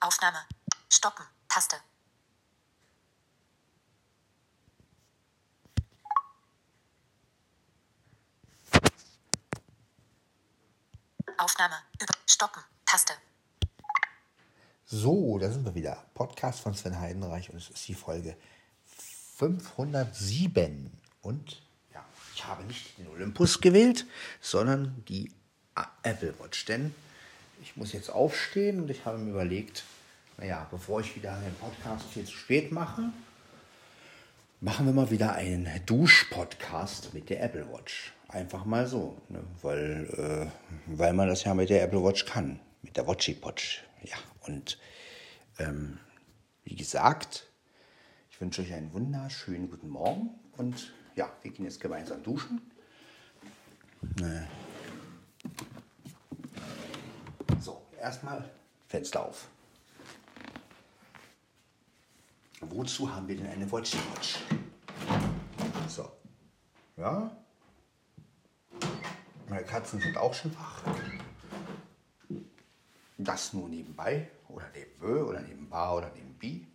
Aufnahme. Stoppen. Taste. Aufnahme. Über. Stoppen. Taste. So, da sind wir wieder. Podcast von Sven Heidenreich und es ist die Folge 507. Und ja, ich habe nicht den Olympus gewählt, sondern die Apple Watch. Denn ich muss jetzt aufstehen und ich habe mir überlegt, naja, bevor ich wieder einen Podcast viel zu spät mache, machen wir mal wieder einen Dusch-Podcast mit der Apple Watch. Einfach mal so, ne? weil, äh, weil man das ja mit der Apple Watch kann, mit der Watchy Watch. Ja, und ähm, wie gesagt, ich wünsche euch einen wunderschönen guten Morgen und ja, wir gehen jetzt gemeinsam duschen. Äh, so, erstmal Fenster auf. Wozu haben wir denn eine Watch? So, ja, meine Katzen sind auch schon wach. Das nur nebenbei oder nebenbei oder nebenbar oder nebenbei.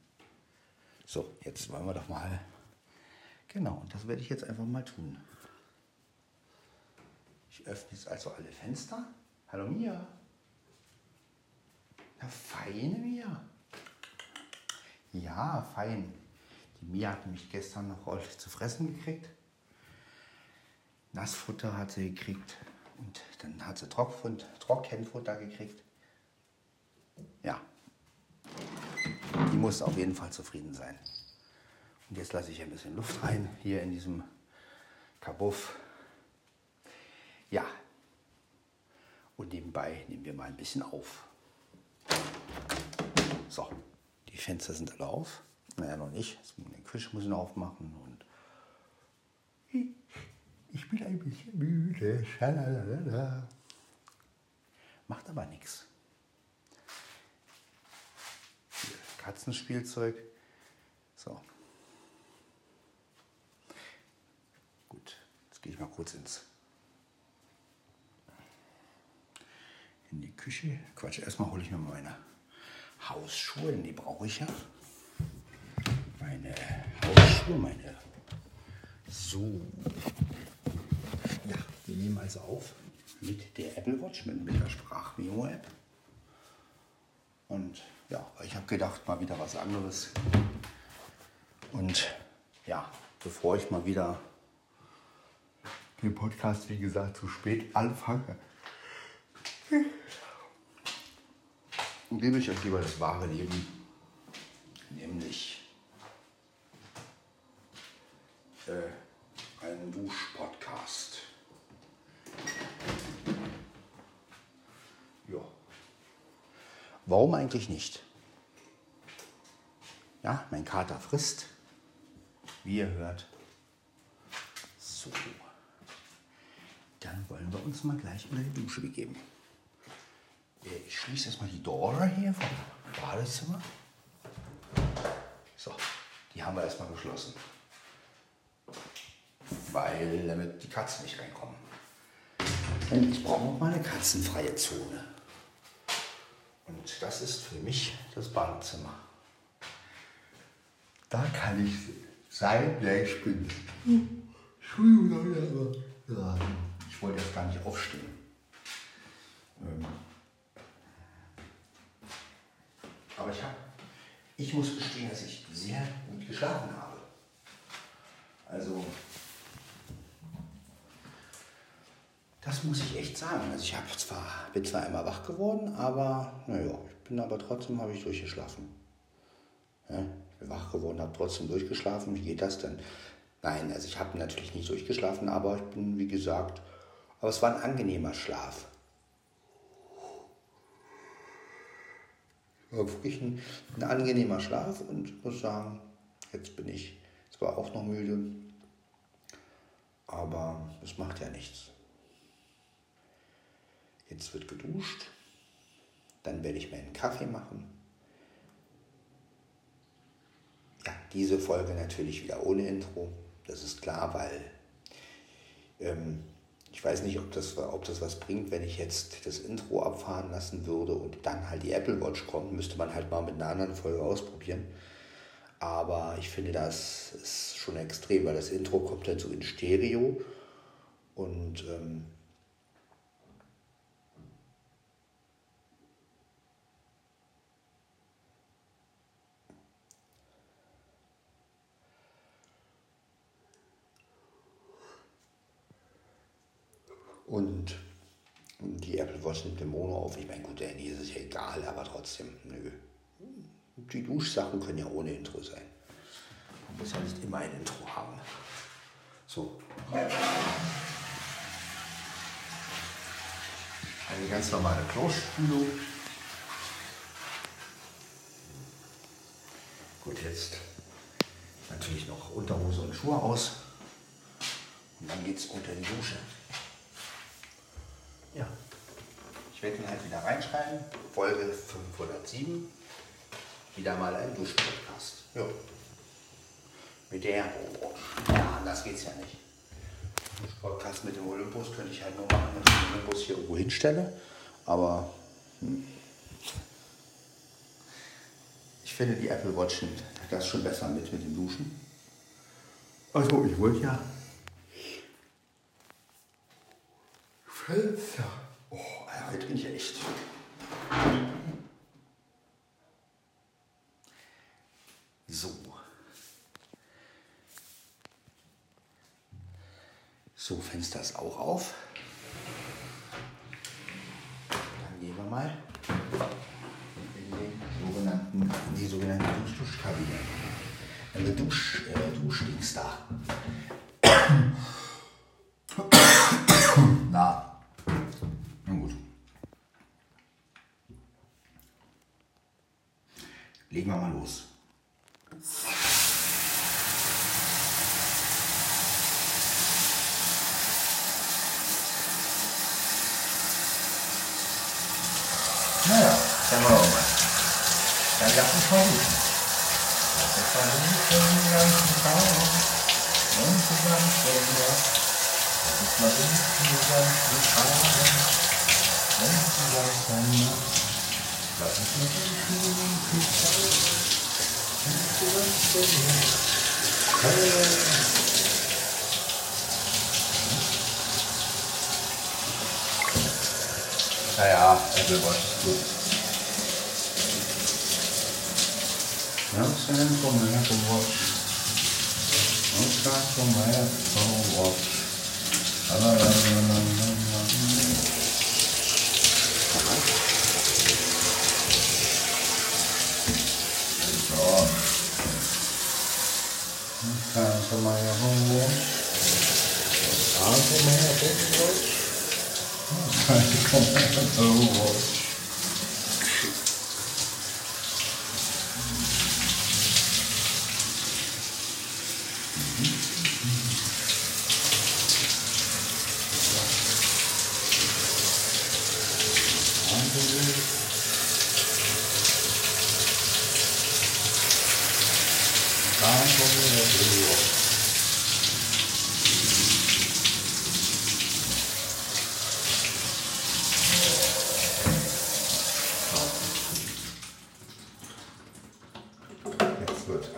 So, jetzt wollen wir doch mal. Genau, und das werde ich jetzt einfach mal tun. Ich öffne jetzt also alle Fenster. Hallo Mia. Na, feine Mia. Ja, fein. Die Mia hat mich gestern noch ordentlich zu fressen gekriegt. Nassfutter hat sie gekriegt und dann hat sie Trockfund, Trockenfutter gekriegt. Ja, die muss auf jeden Fall zufrieden sein. Und jetzt lasse ich ein bisschen Luft rein hier in diesem Kabuff. Ja, und nebenbei nehmen wir mal ein bisschen auf. So, die Fenster sind alle auf. Naja, noch nicht. Die Küche muss ich noch aufmachen und ich bin ein bisschen müde. Schalalala. Macht aber nichts. Katzenspielzeug. So. Gut, jetzt gehe ich mal kurz ins in die Küche. Quatsch, erstmal hole ich mir meine Hausschuhe, denn die brauche ich ja. Meine Hausschuhe, meine so. Ja, wir nehmen also auf mit der Apple Watch, mit, mit der Sprachmemo-App. Und ja, ich habe gedacht, mal wieder was anderes. Und ja, bevor ich mal wieder den Podcast, wie gesagt, zu spät anfange, gebe ich euch lieber das wahre Leben, nämlich äh, einen Dusch-Podcast. Ja. Warum eigentlich nicht? Ja, mein Kater frisst, wie ihr hört. So. Dann wollen wir uns mal gleich unter die Dusche begeben. Äh, ich schließe erstmal die Tore hier vom Badezimmer. So, die haben wir erstmal geschlossen. Weil damit die Katzen nicht reinkommen. Und ich brauche auch mal eine katzenfreie Zone. Und das ist für mich das Badezimmer. Da kann ich sein, wer ich bin. Entschuldigung, aber ich wollte jetzt gar nicht aufstehen. Ähm, aber ich habe, ich muss gestehen, dass ich sehr gut geschlafen habe. Also, das muss ich echt sagen. Also ich habe zwar, bin zwar einmal wach geworden, aber naja, ich bin aber trotzdem habe ich durchgeschlafen. Ja, ich bin wach geworden, habe trotzdem durchgeschlafen. Wie geht das denn? Nein, also ich habe natürlich nicht durchgeschlafen, aber ich bin, wie gesagt, aber es war ein angenehmer Schlaf. War wirklich ein, ein angenehmer Schlaf und muss sagen, jetzt bin ich zwar auch noch müde, aber es macht ja nichts. Jetzt wird geduscht, dann werde ich mir einen Kaffee machen. Ja, diese Folge natürlich wieder ohne Intro, das ist klar, weil ähm, Ich weiß nicht, ob das, ob das was bringt, wenn ich jetzt das Intro abfahren lassen würde und dann halt die Apple Watch kommt. Müsste man halt mal mit einer anderen Folge ausprobieren. Aber ich finde, das ist schon extrem, weil das Intro kommt dann so in Stereo und ähm, Und die Apple Watch nimmt den Mono auf. Ich meine, gut, der Handy ist es ja egal, aber trotzdem, nö. Die Duschsachen können ja ohne Intro sein. Man muss ja nicht immer ein Intro haben. So. Eine ganz normale Klospülung. Gut, jetzt natürlich noch Unterhose und Schuhe aus. Und dann geht's unter die Dusche. Ja. Ich werde ihn halt wieder reinschreiben. Folge 507. Wieder mal ein Duschpodcast. Ja. Mit der. Ja, anders geht's ja nicht. Duschpodcast mit dem Olympus könnte ich halt nur machen, wenn ich den Olympus hier irgendwo hinstelle. Aber hm. ich finde, die Apple Watch nimmt das schon besser mit mit dem Duschen. Also, ich wollte ja Fenster. Oh, heute bin ich echt. So. So, Fenster ist auch auf. Dann gehen wir mal in den sogenannten, die sogenannte Duschkabine. Eine Dusch, äh, Duschdings da.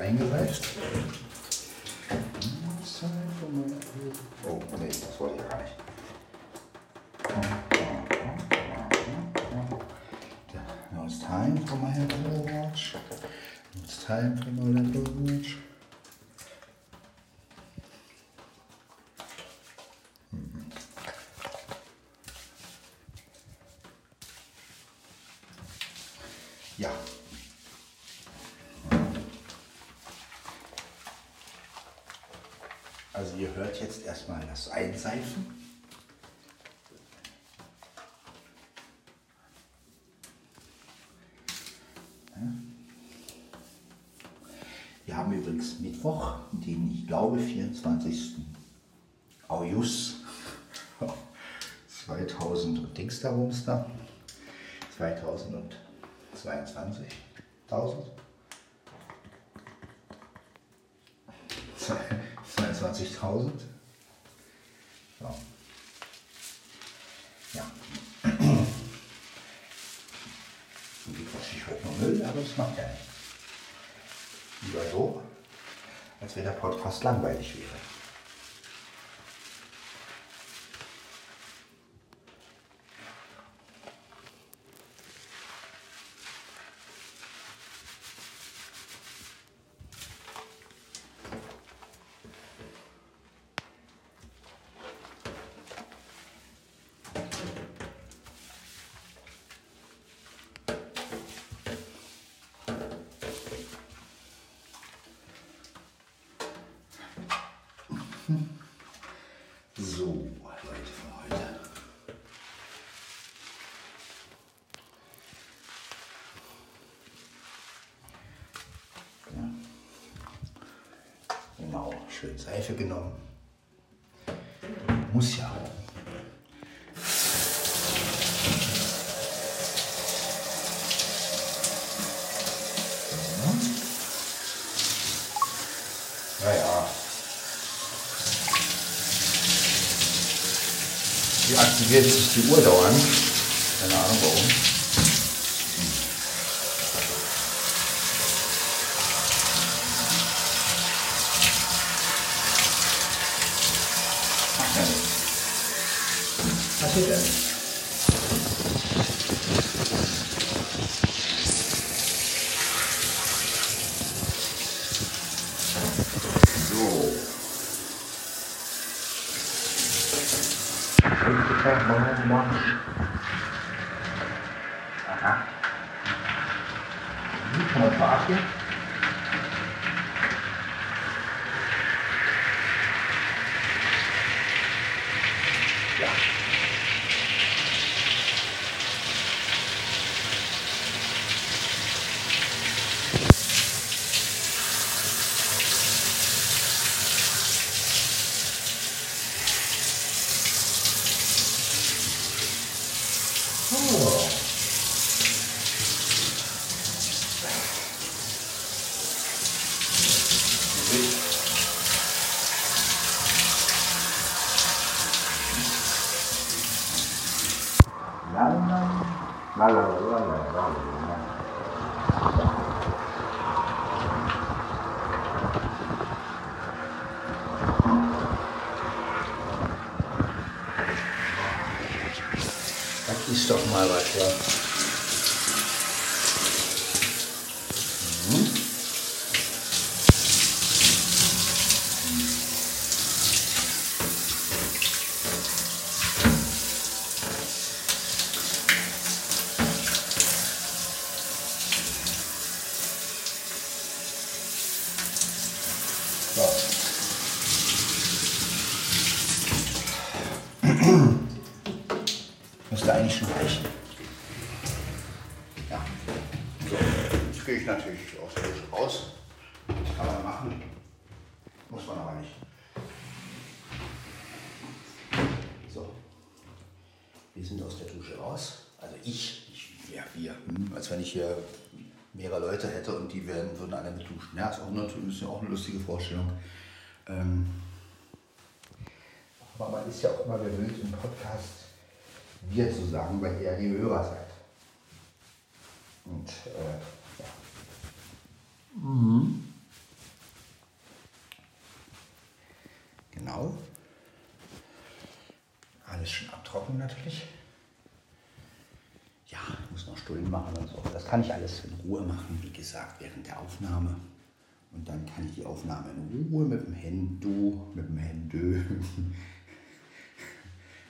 Eingereicht. Oh, nee, das wollte ich gar nicht. Now it's time for my Apple Watch. It's time for my Apple Watch. Mhm. Ja. Also ihr hört jetzt erstmal das Einseifen. Wir haben übrigens Mittwoch, den ich glaube 24. August 2000 und Dings da Bums da. 2022. 1000. 22.000. So. Irgendwie quatsche ich heute nur Müll, aber das macht ja nichts. Lieber so, als wenn der Podcast langweilig wäre. So, Leute von heute. Ja. Genau, schön Seife genommen. Muss ja. Naja. Wie aktiviert sich die Uhr dauernd? Keine Ahnung warum. Ich hier mehrere Leute hätte und die werden, würden alle mit duschen. Ja, ist auch natürlich auch eine lustige Vorstellung. Ähm, aber man ist ja auch immer gewöhnt im Podcast wir zu sagen, weil ihr ja die Hörer seid. Und äh, ja. Genau. Alles schon abtrocknen natürlich. Ja, ich muss noch Stullen machen und so. Das kann ich alles in Ruhe machen, wie gesagt, während der Aufnahme. Und dann kann ich die Aufnahme in Ruhe mit dem Hendo, mit dem Händö,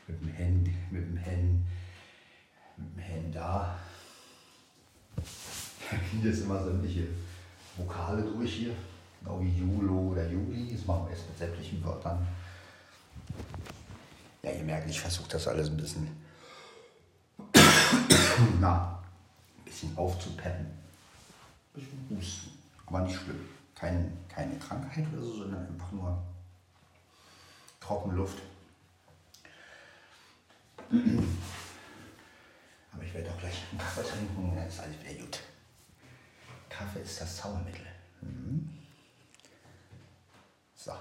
mit dem Hand, mit dem Hand, mit dem Hand da. Gehen jetzt immer sämtliche Vokale durch hier. Genau wie Julo oder Juli. Das machen wir jetzt mit sämtlichen Wörtern. Ja, ihr merkt, ich versuche das alles ein bisschen, na, bisschen aufzupeppen. Ein bisschen husten. Aber nicht schlimm. Kein, keine Krankheit oder so, sondern einfach nur Trockenluft. Aber ich werde auch gleich einen Kaffee trinken, dann ist alles wieder gut. Kaffee ist das Zaubermittel. Mhm. So.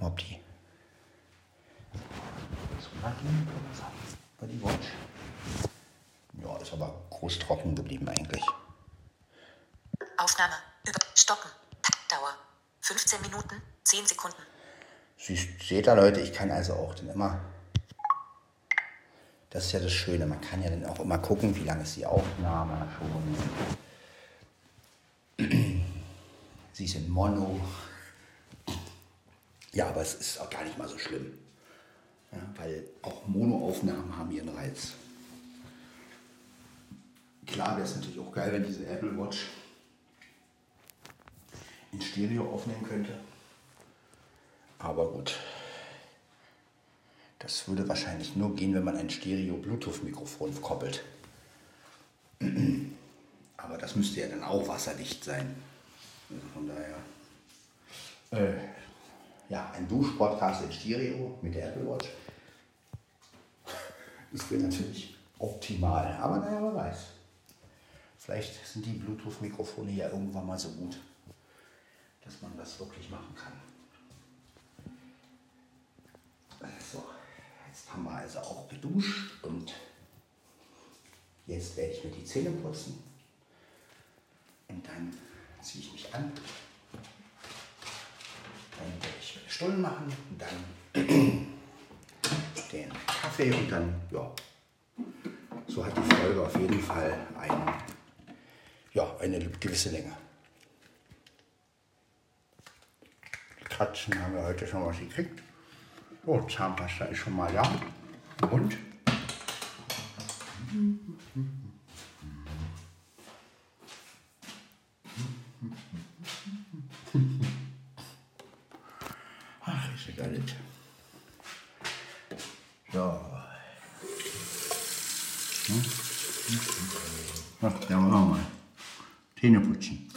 Die Die Watch. Ja, ist aber groß trocken geblieben eigentlich. Aufnahme. Über. Stoppen. Taktdauer. 15 Minuten, 10 Sekunden. Siehst, seht ihr Leute, ich kann also auch dann immer. Das ist ja das Schöne, man kann ja dann auch immer gucken, wie lange ist die Aufnahme schon. Sie ist in Mono. Ja, aber es ist auch gar nicht mal so schlimm. Ja, weil auch Monoaufnahmen haben ihren Reiz. Klar wäre es natürlich auch geil, wenn diese Apple Watch in Stereo aufnehmen könnte. Aber gut. Das würde wahrscheinlich nur gehen, wenn man ein Stereo-Bluetooth-Mikrofon koppelt. Aber das müsste ja dann auch wasserdicht sein. Also von daher. Äh, ja, ein Duschpodcast in Stereo mit der Apple Watch. Das wäre natürlich optimal. Aber naja, wer weiß. Vielleicht sind die Bluetooth-Mikrofone ja irgendwann mal so gut, dass man das wirklich machen kann. So, jetzt haben wir also auch geduscht und jetzt werde ich mir die Zähne putzen und dann ziehe ich mich an. Dann werde ich meine Stullen machen und dann den Kaffee und dann, ja, so hat die Folge auf jeden Fall ein, ja, eine gewisse Länge. Katzen haben wir heute schon was gekriegt. Oh, Zahnpasta ist schon mal da. Und? Ach, ist ja geil. So. Hm? Ach, da wollen wir mal. Zähne putzen.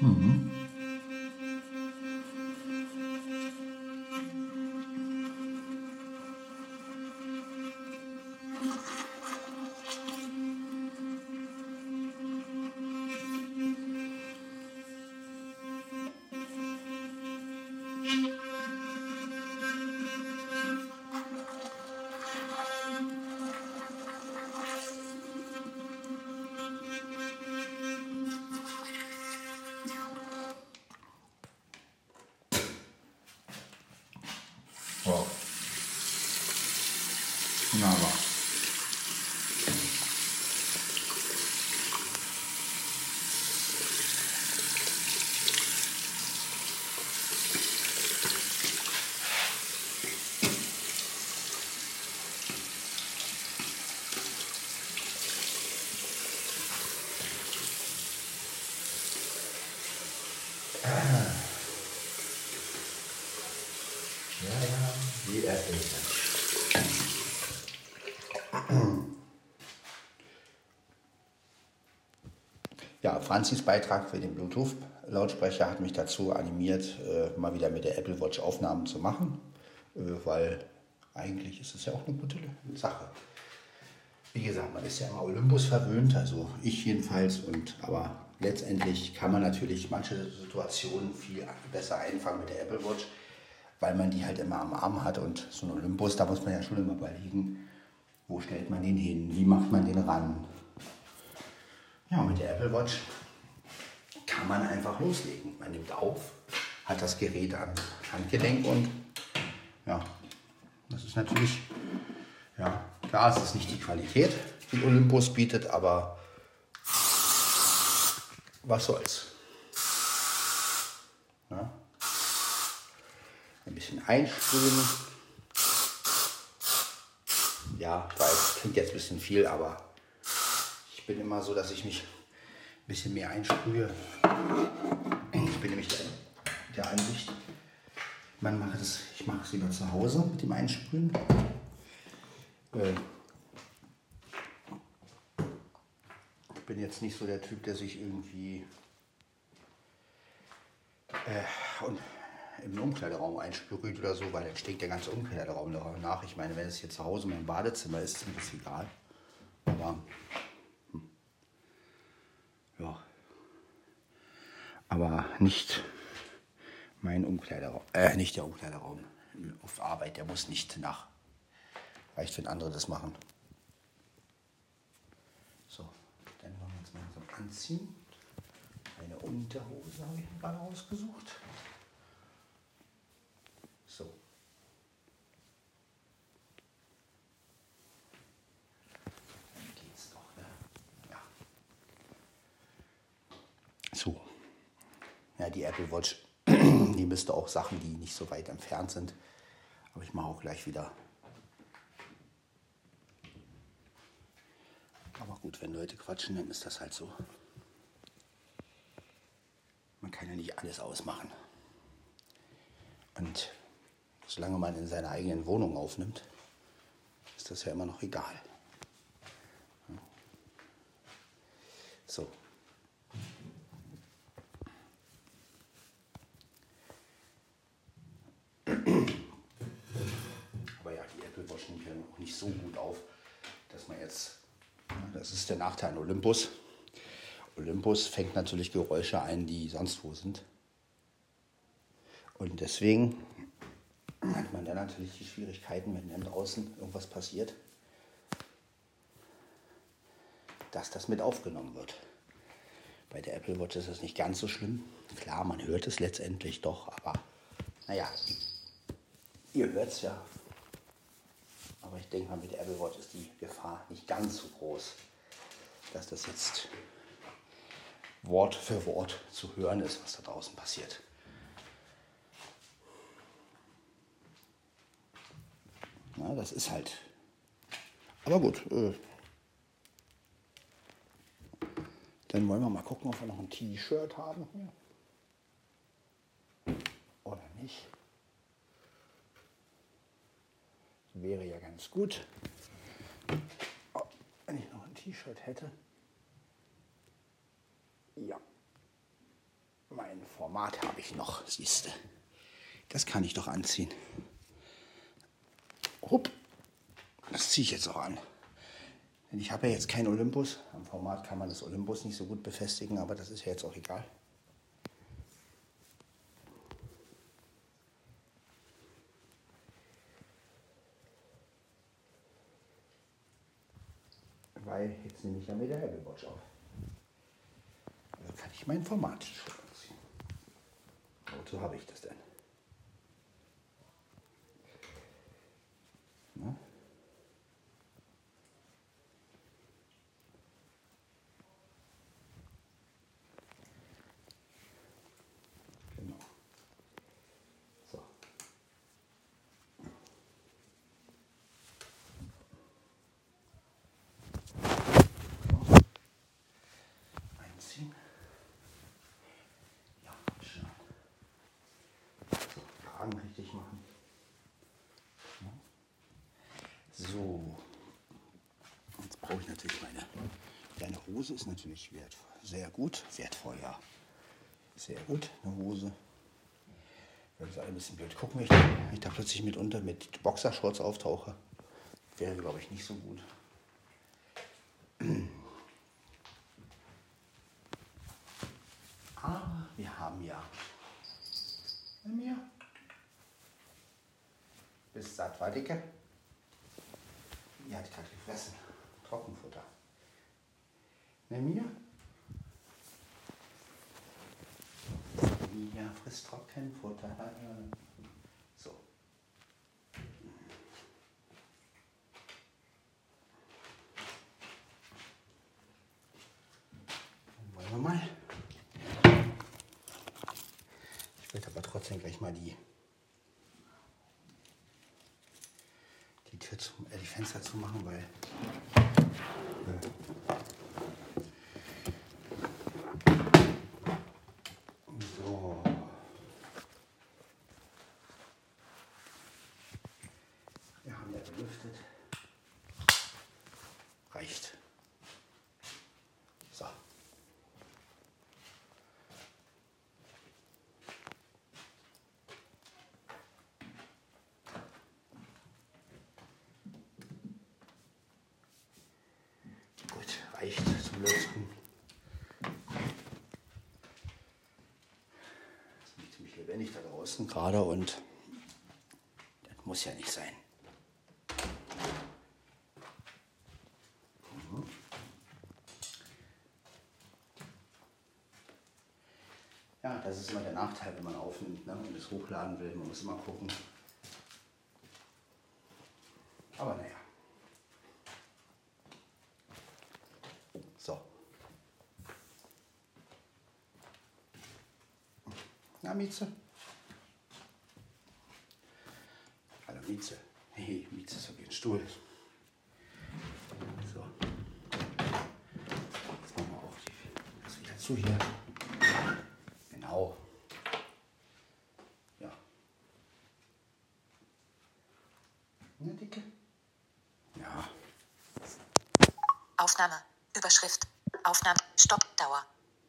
Hmm. Franzis Beitrag für den Bluetooth-Lautsprecher hat mich dazu animiert, äh, mal wieder mit der Apple Watch Aufnahmen zu machen, äh, weil eigentlich ist es ja auch eine gute Sache. Wie gesagt, man ist ja immer Olympus verwöhnt, also ich jedenfalls, und aber letztendlich kann man natürlich manche Situationen viel besser einfangen mit der Apple Watch, weil man die halt immer am Arm hat und so ein Olympus, da muss man ja schon immer überlegen, wo stellt man den hin, wie macht man den ran. Ja, mit der Apple Watch kann man einfach loslegen. Man nimmt auf, hat das Gerät am Handgelenk und ja, das ist natürlich, ja, klar, es ist nicht die Qualität, die Olympus bietet, aber was soll's. Ja. Ein bisschen einsprühen. Ja, ich weiß, klingt jetzt ein bisschen viel, aber bin immer so, dass ich mich ein bisschen mehr einsprühe. Ich bin nämlich der, Ansicht, man macht es, ich mache es lieber zu Hause mit dem Einsprühen. Äh, ich bin jetzt nicht so der Typ, der sich irgendwie äh, im Umkleideraum einsprüht oder so, weil dann stinkt der ganze Umkleideraum nach. Ich meine, wenn es hier zu Hause mein Badezimmer ist, ist mir das egal. Aber. Ja. Aber nicht mein Umkleideraum, äh, nicht der Umkleideraum auf Arbeit, der muss nicht nach. Reicht, wenn andere das machen. So, dann wollen wir uns mal so anziehen. Eine Unterhose habe ich gerade ausgesucht. So. Dann geht's doch, ne? Ja. So. Ja, die Apple Watch, die müsste auch Sachen, die nicht so weit entfernt sind. Aber ich mache auch gleich wieder. Aber gut, wenn Leute quatschen, dann ist das halt so. Man kann ja nicht alles ausmachen. Und solange man in seiner eigenen Wohnung aufnimmt, ist das ja immer noch egal. So. Aber ja, die Apple Watch nimmt ja auch nicht so gut auf, dass man jetzt, das ist der Nachteil an Olympus. Olympus fängt natürlich Geräusche ein, die sonst wo sind. Und deswegen hat man dann natürlich die Schwierigkeiten, wenn dann draußen irgendwas passiert, dass das mit aufgenommen wird. Bei der Apple Watch ist das nicht ganz so schlimm. Klar, man hört es letztendlich doch, aber naja, ihr hört es ja. Aber ich denke mal, mit der Apple Watch ist die Gefahr nicht ganz so groß, dass das jetzt Wort für Wort zu hören ist, was da draußen passiert. Na, das ist halt. Aber gut. Äh, dann wollen wir mal gucken, ob wir noch ein T-Shirt haben hier. Oder nicht. Wäre ja ganz gut. Oh, wenn ich noch ein T-Shirt hätte. Ja. Mein Format habe ich noch, siehste. Das kann ich doch anziehen. Hupp. Das ziehe ich jetzt auch an. Denn ich habe ja jetzt kein Olympus. Am Format kann man das Olympus nicht so gut befestigen, aber das ist ja jetzt auch egal. Weil jetzt nehme ich ja mit der Apple Watch auf. Dann kann ich mein Format schon anziehen. Wozu habe ich das denn? Na? Genau. So. Einziehen. Ja, schön. So, Kragen richtig machen. So. Jetzt brauche ich natürlich meine kleine Hose. Ist natürlich wertvoll. Sehr gut. Wertvoll, ja. Sehr gut. Eine Hose. Es alle ein bisschen blöd gucken, wenn ich, wenn ich da plötzlich mitunter mit Boxershorts auftauche. Wäre, glaube ich, nicht so gut. Aber wir haben ja bei mir. Bist satt, war dicke? Die hat gerade gefressen. Trockenfutter. Nimm mir. Mia frisst Trockenfutter. So. Dann wollen wir mal. Trotzdem gleich mal die, die Tür zu, äh, die Fenster zu machen, weil. So. Wir haben ja belüftet. Reicht. So. Gut, reicht zum Lüften. Es ist ziemlich lebendig da draußen gerade und das muss ja nicht sein. Ja, das ist immer der Nachteil, wenn man aufnimmt ne, und es hochladen will. Man muss immer gucken. Aber naja. So. Na, Mieze? Hallo, Mieze. Hey, Mieze ist auf ihren Stuhl. So. Jetzt machen wir auch die, das wieder zu hier. Genau. Ja. Ne, Dicke? Ja. Aufnahme. Überschrift. Aufnahme. Stopp. Dauer.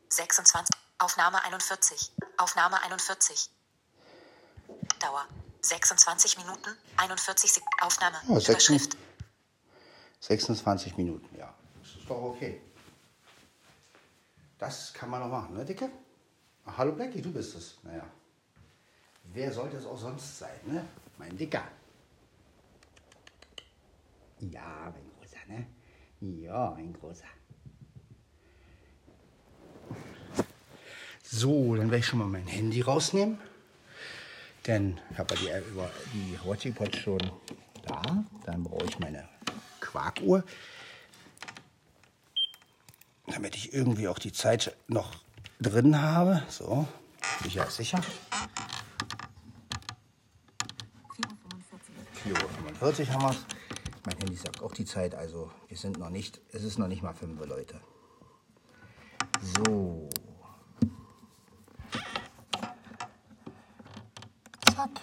26. Aufnahme 41. Aufnahme 41. Dauer. 26 Minuten. 41 Sek Aufnahme. Ja, Überschrift. 26 Minuten, ja. Das ist doch okay. Das kann man doch machen, ne, Dicke? Ach, hallo Blackie, du bist es. Naja. Wer sollte es auch sonst sein, ne? Mein Dicker. Ja, mein Großer, ne? Ja, mein Großer. So, dann werde ich schon mal mein Handy rausnehmen. Denn ich habe ja die über die Watching schon da. Dann brauche ich meine Quarkuhr. Damit ich irgendwie auch die Zeit noch drin habe. So, sicher ist sicher. 4.45 Uhr haben wir es. Mein Handy sagt auch die Zeit, also wir sind noch nicht, es ist noch nicht mal 5 Uhr, Leute. So. Zack.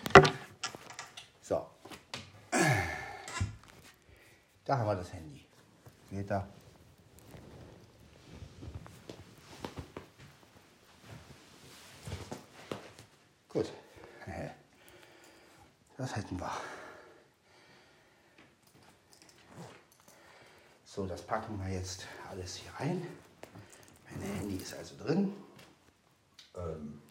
So. Da haben wir das Handy. Da. Gut. Äh, Das hätten wir. So, das packen wir jetzt alles hier rein. Mein Handy ist also drin. Ähm,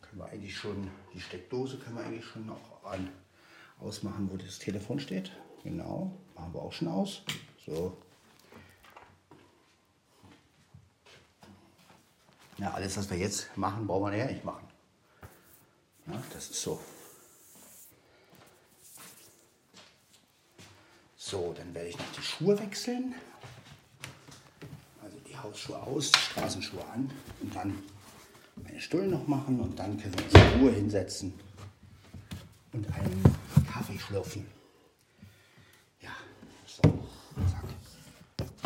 können wir eigentlich schon, die Steckdose können wir eigentlich schon noch an, ausmachen, wo das Telefon steht. Genau, machen wir auch schon aus. So. Ja, alles, was wir jetzt machen, brauchen wir ja nicht machen. Ja, das ist so. So, dann werde ich noch die Schuhe wechseln. Also die Hausschuhe aus, die Straßenschuhe an und dann meine Stullen noch machen und dann können wir uns in Ruhe hinsetzen und einen Kaffee schlürfen. Ja, so, zack.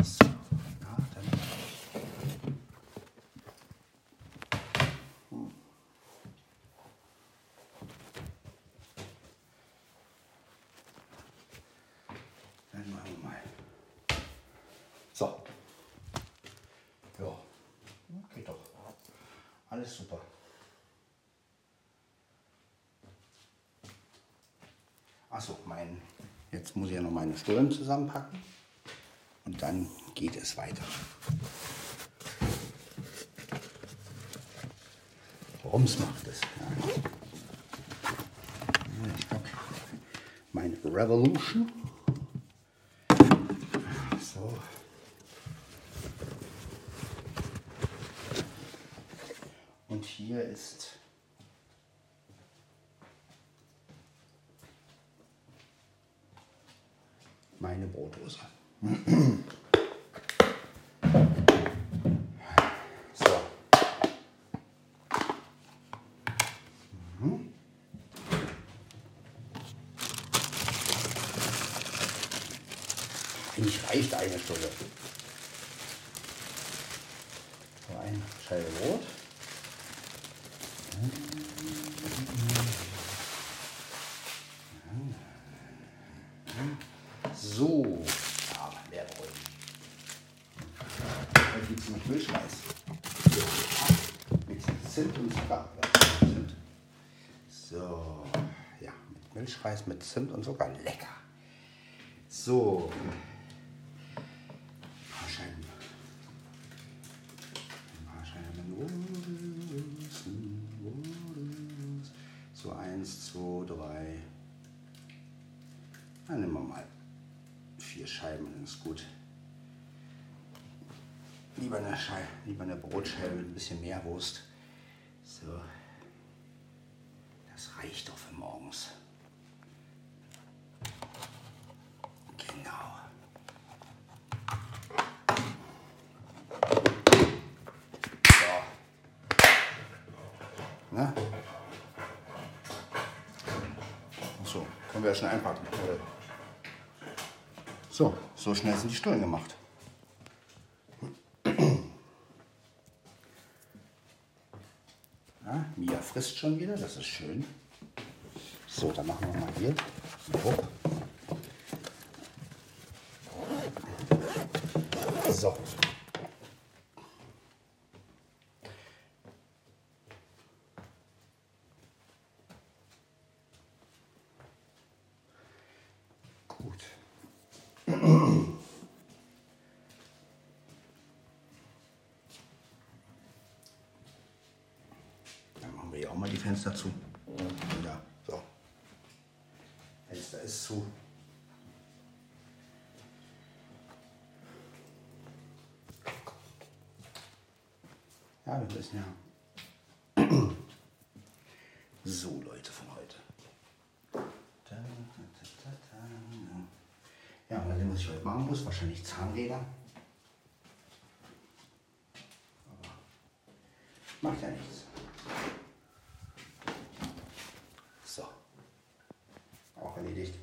So, ja, dann. Hm. Dann machen wir mal. So. Ja, geht doch. Alles super. Achso, mein. Jetzt muss ich ja noch meine Stullen zusammenpacken. Und dann geht es weiter. Rums macht es. Ja. Ich glaub, meine Revolution. So. Und hier ist meine Brotdose. So. Mhm. Eigentlich reicht eine Stunde. So, eine Scheibe Brot. So, ja, der Brot. Dann gibt es noch Milchreis. Mit Zimt und Zucker. So, ja, mit Milchreis mit Zimt und Zucker. Lecker. So. Ein paar Scheiben. Ein paar Scheiben Wurst, Wurst. So eins, zwei, drei. Dann nehmen wir mal vier Scheiben, dann ist gut. Lieber eine, Scheibe, lieber eine Brotscheibe mit ein bisschen mehr Wurst. So. Das reicht doch für morgens. Genau. So. Na? So, können wir ja schnell einpacken. So, so schnell sind die Stullen gemacht. Ja, Mia frisst schon wieder, das ist schön. So, dann machen wir mal hier. Wupp. So. Gut. Dann machen wir hier auch mal die Fenster zu. Ja, so. Fenster ist zu. Ja, wir müssen ja. So, Leute von heute. Ja, und dann, was ich heute machen muss, wahrscheinlich Zahnräder. Aber macht ja nichts. So. Auch erledigt.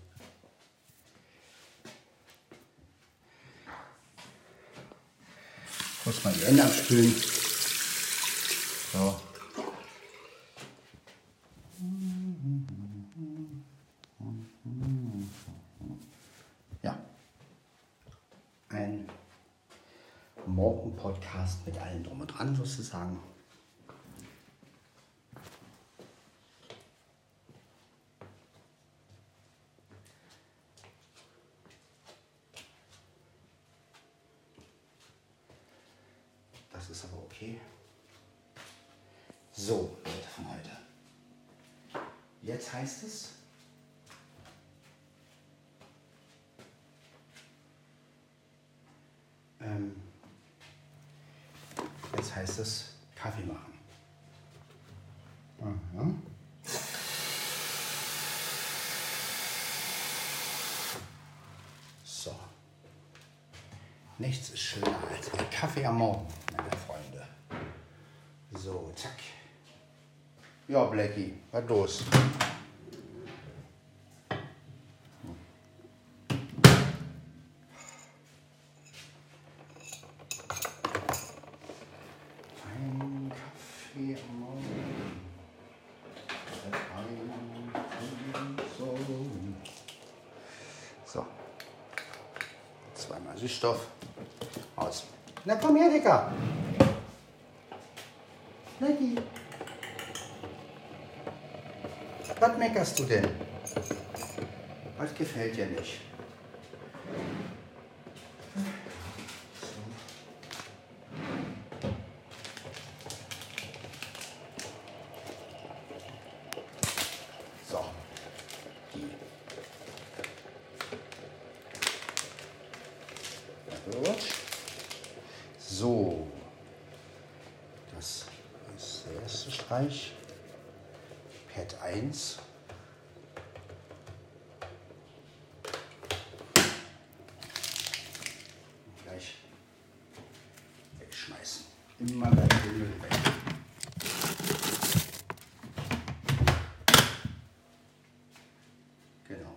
Kurz mal die Hände abspülen. So. Ja. Ein Morgen-Podcast mit allem drum und dran sozusagen. 6 heißt es, ähm, jetzt heißt es Kaffee machen. Aha. So. Nichts ist schöner als ein Kaffee am Morgen, meine Freunde. So, zack. Ja, Blackie, was los? Dicker. Blackie. Was meckerst du denn? Was gefällt dir nicht? So. Die. Gut. So. Das ist Streich. Pad 1. Gleich wegschmeißen. Immer gleich den Müll weg. Genau.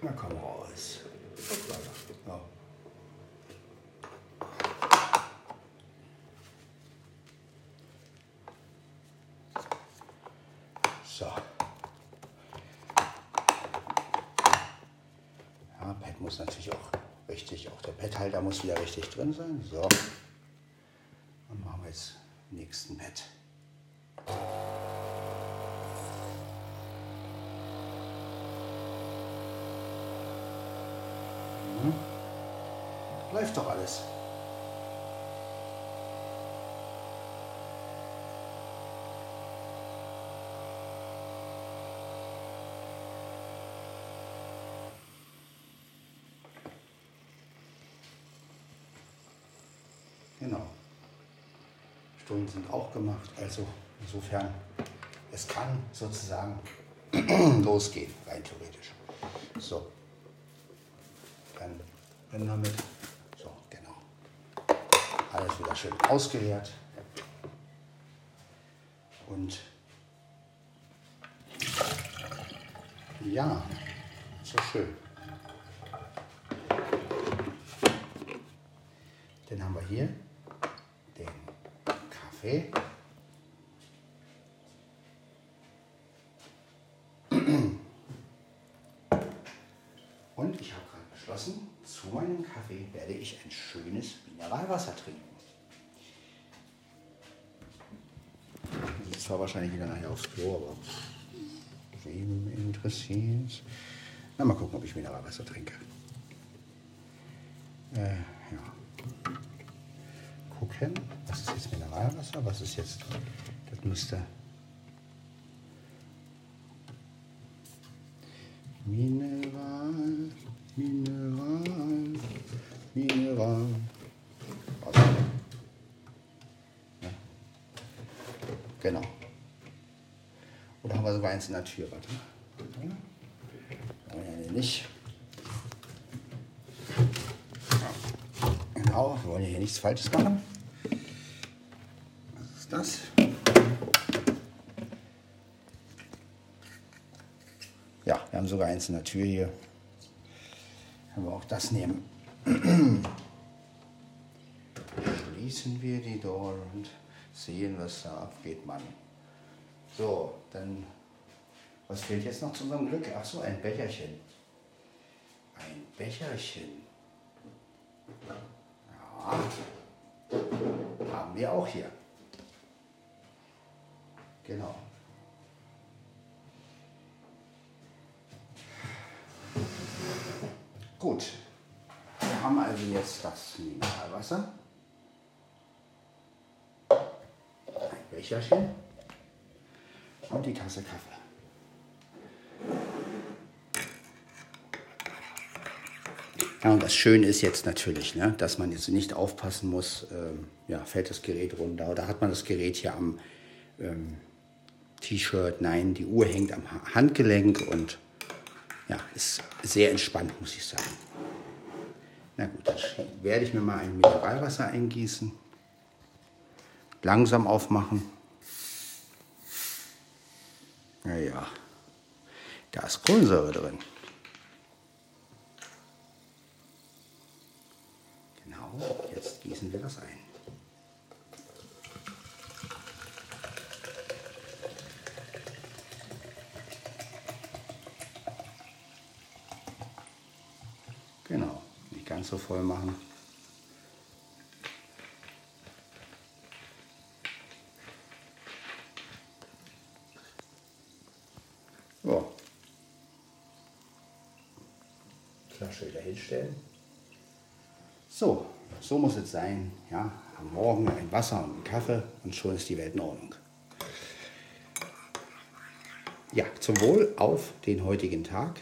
Na komm raus. Ja. So. Ja, Pad muss natürlich auch richtig, auch der Padhalter muss wieder richtig drin sein. So. Und machen wir jetzt den nächsten Pad. Mhm. Läuft doch alles. Genau. Stunden sind auch gemacht, also insofern, es kann sozusagen losgehen, rein theoretisch. So. Dann wenn damit. So, genau. Alles wieder schön ausgeleert. Und ja, so schön. Dann haben wir hier den Kaffee. Und ich habe gerade beschlossen, zu meinem Kaffee werde ich ein schönes Mineralwasser trinken. Zwar wahrscheinlich wieder nachher aufs Klo, aber wen interessiert Na, mal gucken, ob ich Mineralwasser trinke. Äh, ja. Gucken, was ist jetzt Mineralwasser, was ist jetzt, das müsste eins in der Tür? Warte mal. Ja, ja, nicht. Genau, wir wollen hier nichts Falsches machen. Was ist das? Ja, wir haben sogar eins in der Tür hier. Können wir auch das nehmen. Schließen wir die Door und sehen, was da abgeht, Mann. So, dann, was fehlt jetzt noch zu unserem Glück? Ach so, ein Becherchen. Ein Becherchen. Ja, haben wir auch hier. Genau. Gut, wir haben also jetzt das Mineralwasser, ein Becherchen und die Tasse Kaffee. Ja, und das Schöne ist jetzt natürlich, ne, dass man jetzt nicht aufpassen muss, ähm, ja, fällt das Gerät runter oder hat man das Gerät hier am ähm, T-Shirt. Nein, die Uhr hängt am Handgelenk und ja, ist sehr entspannt, muss ich sagen. Na gut, dann werde ich mir mal ein Mineralwasser eingießen. Langsam aufmachen. Naja, da ist Kohlensäure drin. Genau, jetzt gießen wir das ein. Genau, nicht ganz so voll machen. So. Flasche wieder hinstellen. So, so muss es sein. Ja, am Morgen ein Wasser und ein Kaffee und schon ist die Welt in Ordnung. Ja, zum Wohl auf den heutigen Tag.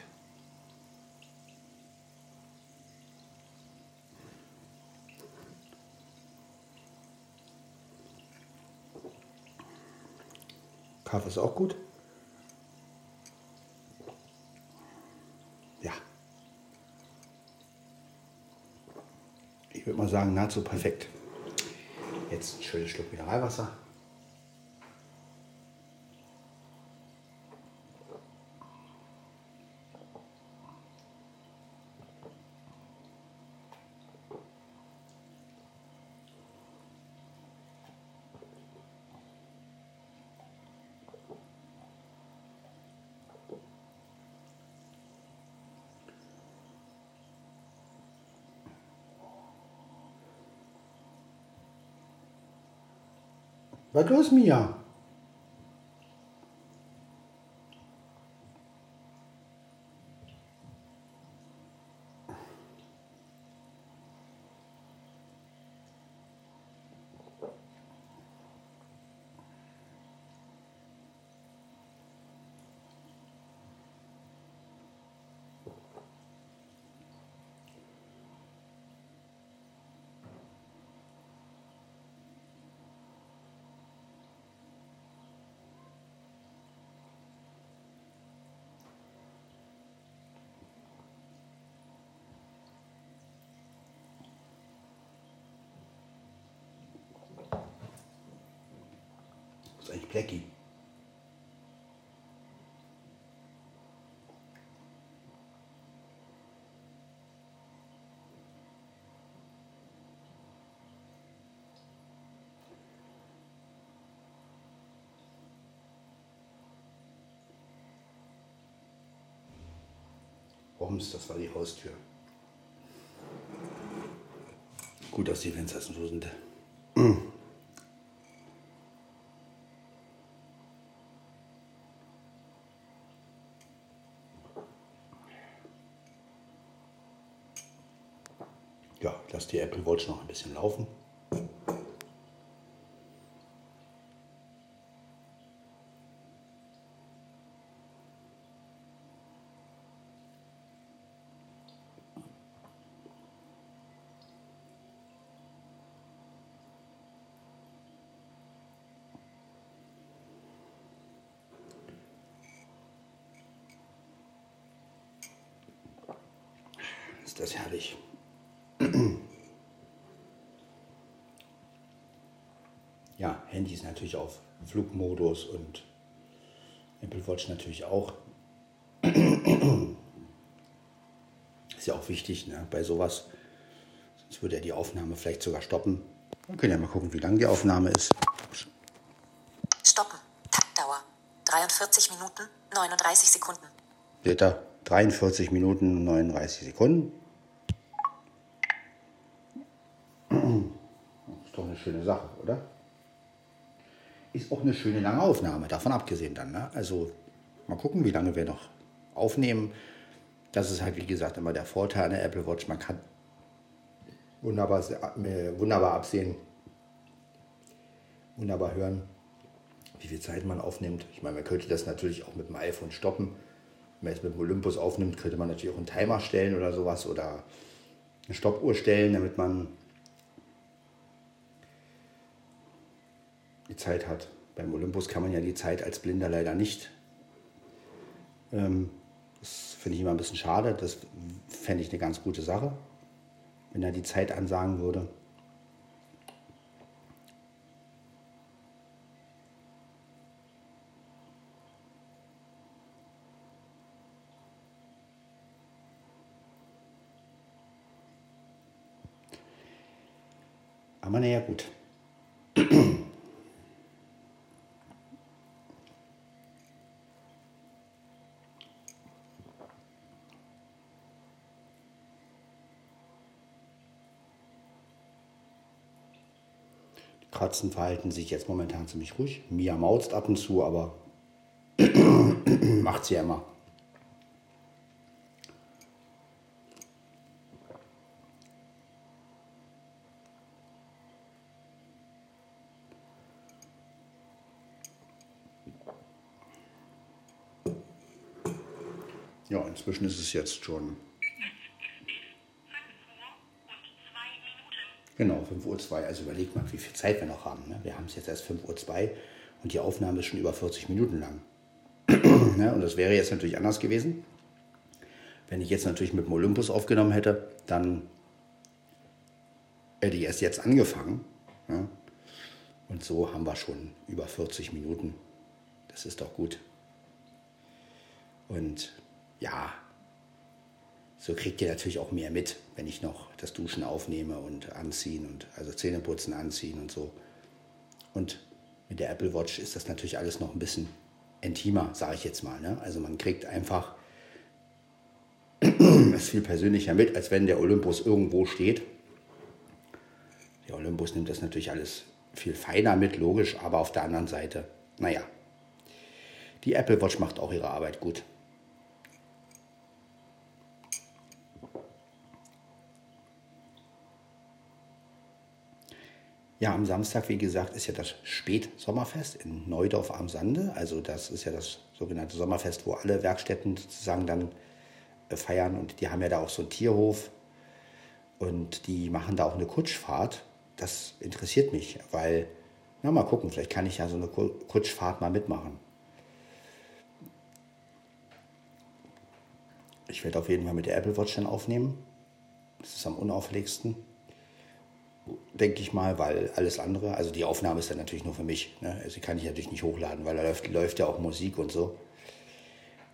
Kaffee ist auch gut. Ja. Ich würde mal sagen, nahezu perfekt. Jetzt ein schönes Schluck Mineralwasser. Was los, Mia? Blackie. Roms, das war die Haustür. Gut, dass die Fenster so sind. Ja, lass die Apple Watch noch ein bisschen laufen. Ist das herrlich. Handy ist natürlich auf Flugmodus und Apple Watch natürlich auch. Ist ja auch wichtig ne, bei sowas. Sonst würde er die Aufnahme vielleicht sogar stoppen. Wir können ja mal gucken, wie lang die Aufnahme ist. Stoppen. Taktdauer. 43 Minuten, 39 Sekunden. Seht ihr? 43 Minuten und 39 Sekunden. Ist doch eine schöne Sache, oder? Ist auch eine schöne lange Aufnahme, davon abgesehen dann. Ne? Also mal gucken, wie lange wir noch aufnehmen. Das ist halt, wie gesagt, immer der Vorteil an der Apple Watch. Man kann wunderbar, äh, wunderbar absehen, wunderbar hören, wie viel Zeit man aufnimmt. Ich meine, man könnte das natürlich auch mit dem iPhone stoppen. Wenn man jetzt mit dem Olympus aufnimmt, könnte man natürlich auch einen Timer stellen oder sowas oder eine Stoppuhr stellen, damit man die Zeit hat. Beim Olympus kann man ja die Zeit als Blinder leider nicht. Ähm, das finde ich immer ein bisschen schade. Das fände ich eine ganz gute Sache, wenn er die Zeit ansagen würde. Aber naja, gut. Katzen verhalten sich jetzt momentan ziemlich ruhig. Mia mauzt ab und zu, aber macht sie ja immer. Ja, inzwischen ist es jetzt schon. 5.02 Uhr. Also überleg mal, wie viel Zeit wir noch haben. Ne? Wir haben es jetzt erst 5.02 Uhr und die Aufnahme ist schon über 40 Minuten lang. ne? Und das wäre jetzt natürlich anders gewesen. Wenn ich jetzt natürlich mit dem Olympus aufgenommen hätte, dann hätte ich erst jetzt angefangen. Ne? Und so haben wir schon über 40 Minuten. Das ist doch gut. Und ja, so kriegt ihr natürlich auch mehr mit, wenn ich noch das Duschen aufnehme und anziehen und also Zähneputzen anziehen und so. Und mit der Apple Watch ist das natürlich alles noch ein bisschen intimer, sage ich jetzt mal. Ne? Also man kriegt einfach es viel persönlicher mit, als wenn der Olympus irgendwo steht. Der Olympus nimmt das natürlich alles viel feiner mit, logisch, aber auf der anderen Seite, naja, die Apple Watch macht auch ihre Arbeit gut. Ja, am Samstag, wie gesagt, ist ja das Spätsommerfest in Neudorf am Sande. Also das ist ja das sogenannte Sommerfest, wo alle Werkstätten sozusagen dann äh, feiern. Und die haben ja da auch so einen Tierhof. Und die machen da auch eine Kutschfahrt. Das interessiert mich, weil, na mal gucken, vielleicht kann ich ja so eine Kutschfahrt mal mitmachen. Ich werde auf jeden Fall mit der Apple Watch dann aufnehmen. Das ist am unauffälligsten denke ich mal, weil alles andere, also die Aufnahme ist dann natürlich nur für mich. Ne? Also kann ich natürlich nicht hochladen, weil da läuft, läuft ja auch Musik und so.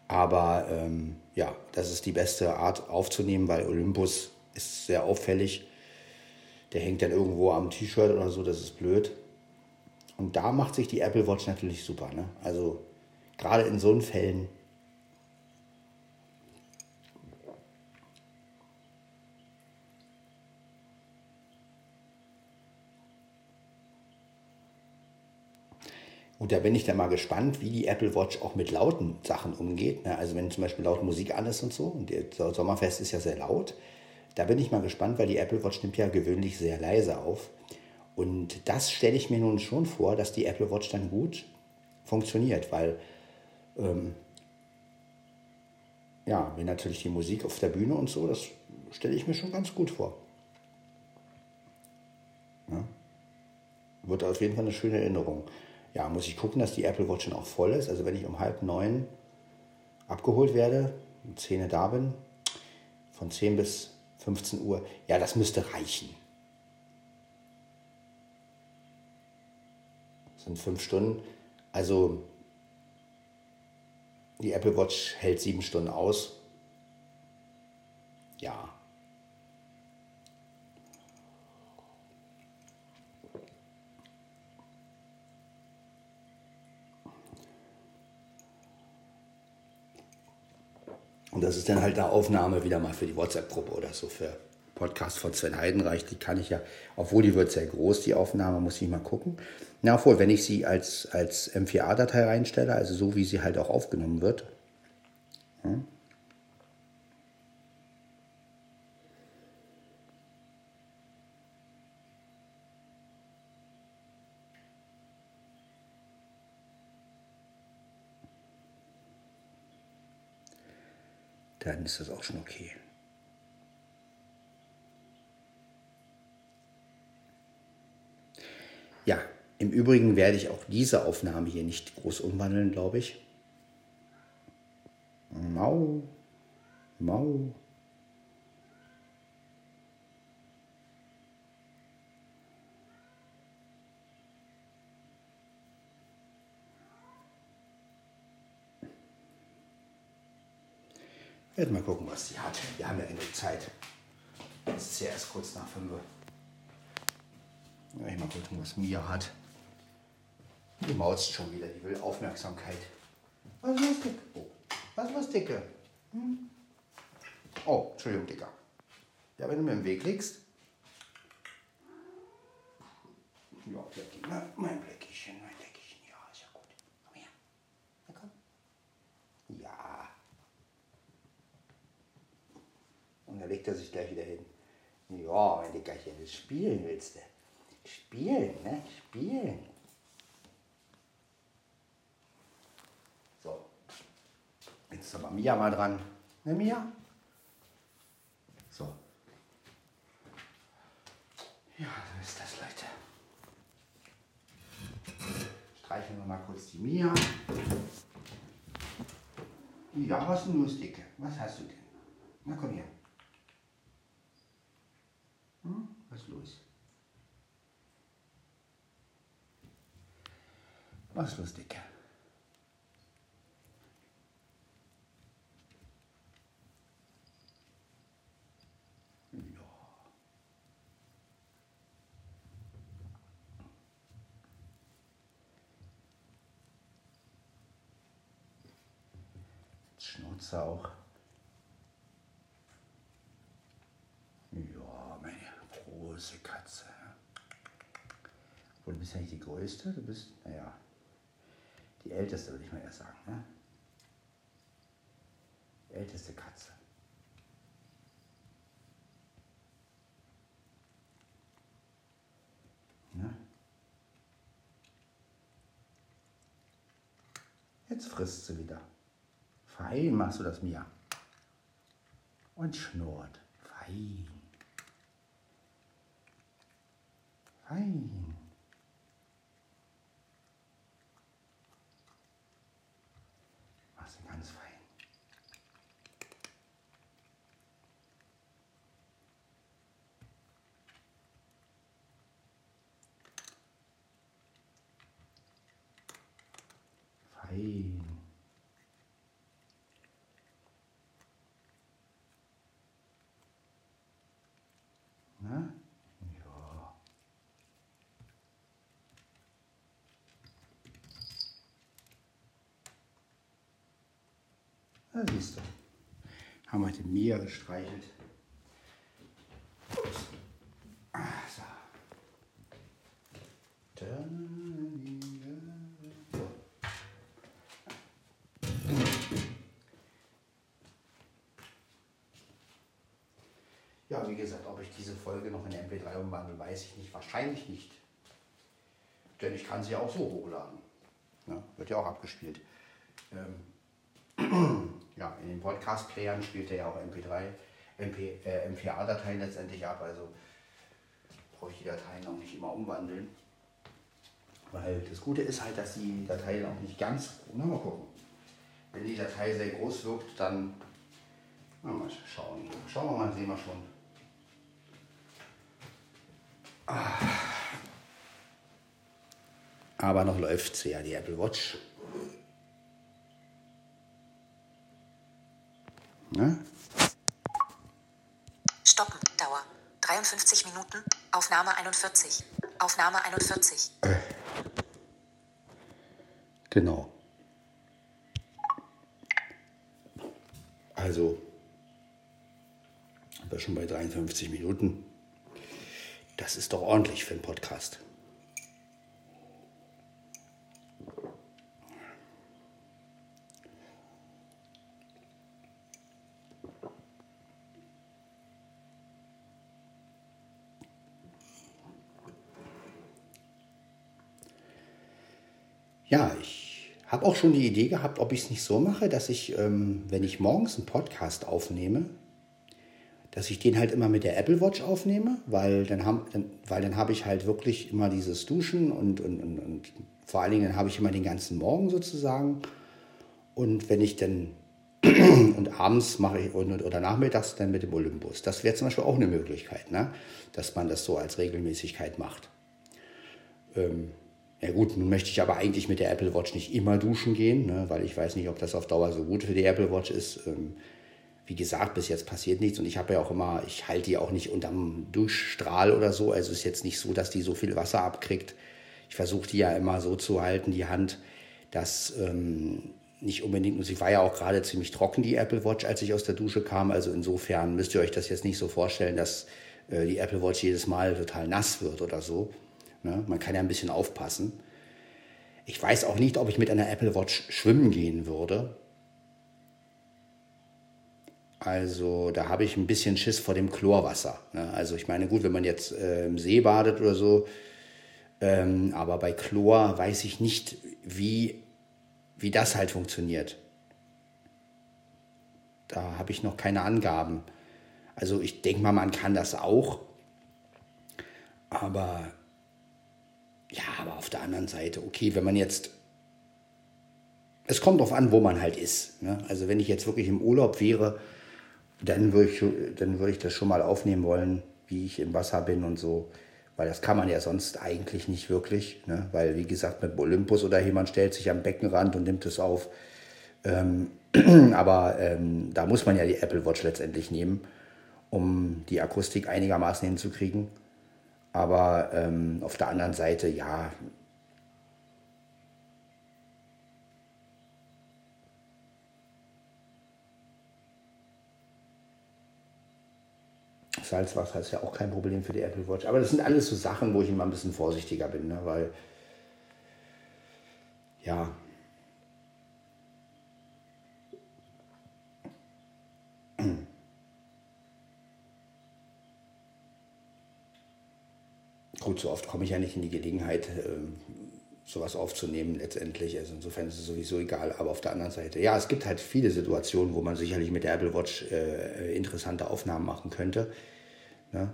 Aber ähm, ja, das ist die beste Art aufzunehmen, weil Olympus ist sehr auffällig. Der hängt dann irgendwo am T-Shirt oder so, das ist blöd. Und da macht sich die Apple Watch natürlich super. Ne? Also gerade in so Fällen Und da bin ich dann mal gespannt, wie die Apple Watch auch mit lauten Sachen umgeht. Ne? Also wenn zum Beispiel laut Musik an ist und so, und der Sommerfest ist ja sehr laut, da bin ich mal gespannt, weil die Apple Watch nimmt ja gewöhnlich sehr leise auf. Und das stelle ich mir nun schon vor, dass die Apple Watch dann gut funktioniert, weil ähm, ja, wenn natürlich die Musik auf der Bühne und so, das stelle ich mir schon ganz gut vor. Ja? Wird auf jeden Fall eine schöne Erinnerung ja, muss ich gucken, dass die Apple Watch schon auch voll ist. Also wenn ich um halb neun abgeholt werde, 10 Uhr da bin, von 10 bis 15 Uhr, ja, das müsste reichen. Das sind fünf Stunden. Also die Apple Watch hält sieben Stunden aus. Ja, Und das ist dann halt eine Aufnahme wieder mal für die WhatsApp-Gruppe oder so für Podcast von Sven Heidenreich. Die kann ich ja, obwohl die wird sehr groß, die Aufnahme, muss ich mal gucken. Na, obwohl, wenn ich sie als, als M4A-Datei reinstelle, also so wie sie halt auch aufgenommen wird, hm, dann ist das auch schon okay. Ja, im Übrigen werde ich auch diese Aufnahme hier nicht groß umwandeln, glaube ich. Mau, mau. Werden mal gucken, was sie hat. Wir haben ja genug Zeit. Es ist ja erst kurz nach 5 Uhr. Ja, ich mal gucken, was Mia hat. Die mauzt schon wieder, die will Aufmerksamkeit. Was ist los, Dick? Oh. Was los, Dicke? Hm? Oh, Entschuldigung, Dicker. Ja, wenn du mir im Weg liegst. Ja, Blackie, mein Blackiechen, mein Blackiechen. Ja, ist ja gut. Komm her. Na komm. Ja. Und dann legt er sich gleich wieder hin. Ja, mein Dickerchen, das spielen willst du. Spielen, ne? Spielen. So. Jetzt ist aber Mia mal dran. Ne, Mia? So. Ja, so ist das, Leute. Streicheln wir mal kurz die Mia. Ja, was ist denn los, Dicke? Was hast du denn? Na, komm her. Hm? Was ist los? Was ist los, Dicke? Ja. Auch. Große Katze. Du bist ja nicht die Größte, du bist, naja, die Älteste, würde ich mal eher sagen. Ne? Die älteste Katze. Ne? Jetzt frisst sie wieder. Fein machst du das, Mia. Und schnurrt. Fein. Fein. Machst du ganz fein. Fein. Na? Ja. Na, siehst du. Haben wir den Mia gestreichelt. Ah, so. Ja, wie gesagt, ob ich diese Folge noch in MP3 umwandle, weiß ich nicht. Wahrscheinlich nicht. Denn ich kann sie auch so hochladen. Ja, wird ja auch abgespielt. Ähm, ja, in den Podcast-Playern spielt er ja auch MP3, MP, äh, MP4-Dateien letztendlich ab. Also brauche ich die Dateien auch nicht immer umwandeln. Weil das Gute ist halt, dass die Datei auch nicht ganz. Na, mal gucken. Wenn die Datei sehr groß wirkt, dann. Na, mal schauen. Schauen wir mal, sehen wir schon. Aber noch läuft sie ja, die Apple Watch. Ne? Stoppen. Dauer. 53 Minuten. Aufnahme 41. Aufnahme 41. Genau. Also, wir schon bei 53 Minuten. Das ist doch ordentlich für einen Podcast. Ja, ich habe auch schon die Idee gehabt, ob ich es nicht so mache, dass ich, ähm, wenn ich morgens einen Podcast aufnehme, dass ich den halt immer mit der Apple Watch aufnehme, weil dann, dann, dann habe ich halt wirklich immer dieses Duschen und, und, und, und vor allen Dingen dann habe ich immer den ganzen Morgen sozusagen. Und wenn ich dann und abends mache ich und, oder nachmittags dann mit dem Olympus. Das wäre zum Beispiel auch eine Möglichkeit, ne? dass man das so als Regelmäßigkeit macht. Ja gut, nun möchte ich aber eigentlich mit der Apple Watch nicht immer duschen gehen, ne, weil ich weiß nicht, ob das auf Dauer so gut für die Apple Watch ist. Ähm, wie gesagt, bis jetzt passiert nichts und ich habe ja auch immer, ich halte die auch nicht unterm Duschstrahl oder so. Also ist jetzt nicht so, dass die so viel Wasser abkriegt. Ich versuche die ja immer so zu halten, die Hand, dass ähm, nicht unbedingt, und sie war ja auch gerade ziemlich trocken, die Apple Watch, als ich aus der Dusche kam. Also insofern müsst ihr euch das jetzt nicht so vorstellen, dass äh, die Apple Watch jedes Mal total nass wird oder so. Ne? Man kann ja ein bisschen aufpassen. Ich weiß auch nicht, ob ich mit einer Apple Watch schwimmen gehen würde. Also da habe ich ein bisschen Schiss vor dem Chlorwasser. Ne? Also ich meine, gut, wenn man jetzt äh, im See badet oder so, ähm, aber bei Chlor weiß ich nicht, wie, wie das halt funktioniert. Da habe ich noch keine Angaben. Also ich denke mal, man kann das auch. Aber ja, aber auf der anderen Seite, okay, wenn man jetzt. Es kommt darauf an, wo man halt ist. Ne? Also wenn ich jetzt wirklich im Urlaub wäre, dann würde ich, dann ich das schon mal aufnehmen wollen, wie ich im Wasser bin und so. Weil das kann man ja sonst eigentlich nicht wirklich. Ne? Weil, wie gesagt, mit Olympus oder jemand stellt sich am Beckenrand und nimmt es auf. Ähm, aber ähm, da muss man ja die Apple Watch letztendlich nehmen, um die Akustik einigermaßen hinzukriegen. Aber ähm, auf der anderen Seite, ja. Salzwasser ist ja auch kein Problem für die Apple Watch. Aber das sind alles so Sachen, wo ich immer ein bisschen vorsichtiger bin, ne? weil ja, gut, so oft komme ich ja nicht in die Gelegenheit, ähm, sowas aufzunehmen letztendlich. Also insofern ist es sowieso egal. Aber auf der anderen Seite, ja, es gibt halt viele Situationen, wo man sicherlich mit der Apple Watch äh, interessante Aufnahmen machen könnte. Ne?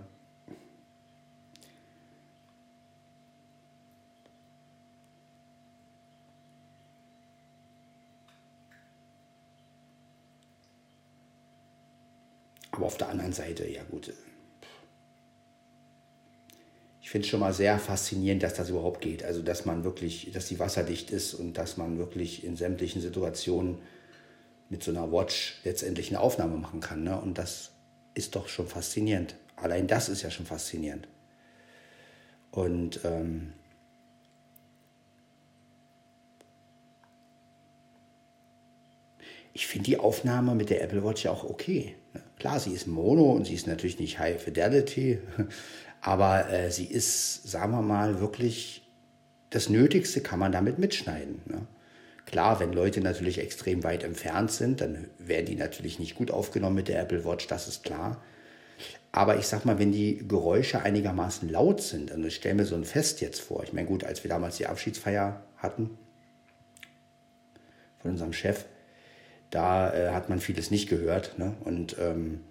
Aber auf der anderen Seite, ja gut, ich finde es schon mal sehr faszinierend, dass das überhaupt geht. Also, dass man wirklich, dass die wasserdicht ist und dass man wirklich in sämtlichen Situationen mit so einer Watch letztendlich eine Aufnahme machen kann. Ne? Und das ist doch schon faszinierend. Allein das ist ja schon faszinierend. Und ähm, ich finde die Aufnahme mit der Apple Watch ja auch okay. Ne? Klar, sie ist Mono und sie ist natürlich nicht High Fidelity, aber äh, sie ist, sagen wir mal, wirklich das Nötigste kann man damit mitschneiden. Ne? Klar, wenn Leute natürlich extrem weit entfernt sind, dann werden die natürlich nicht gut aufgenommen mit der Apple Watch, das ist klar. Aber ich sag mal, wenn die Geräusche einigermaßen laut sind, und ich stelle mir so ein Fest jetzt vor, ich meine, gut, als wir damals die Abschiedsfeier hatten von unserem Chef, da äh, hat man vieles nicht gehört. Ne? Und ähm,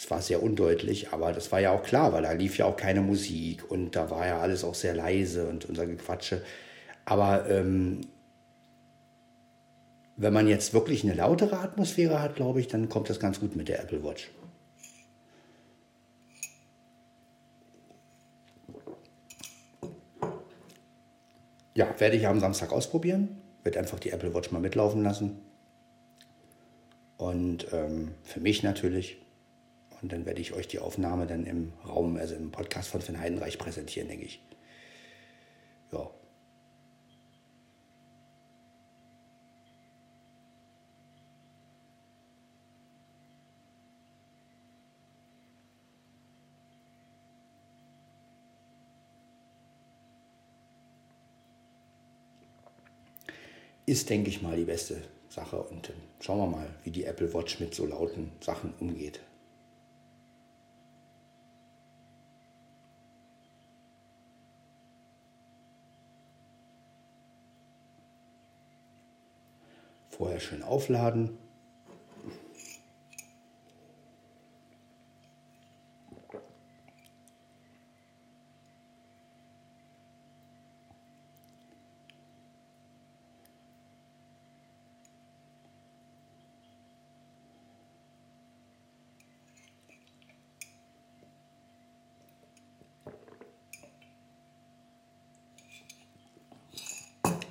das war sehr undeutlich, aber das war ja auch klar, weil da lief ja auch keine Musik und da war ja alles auch sehr leise und unser Gequatsche. Aber ähm, wenn man jetzt wirklich eine lautere Atmosphäre hat, glaube ich, dann kommt das ganz gut mit der Apple Watch. Ja, werde ich am Samstag ausprobieren. Werde einfach die Apple Watch mal mitlaufen lassen. Und ähm, für mich natürlich und dann werde ich euch die Aufnahme dann im Raum, also im Podcast von Finn Heidenreich präsentieren, denke ich. Ja. Ist, denke ich mal, die beste Sache. Und schauen wir mal, wie die Apple Watch mit so lauten Sachen umgeht. Vorher schön aufladen.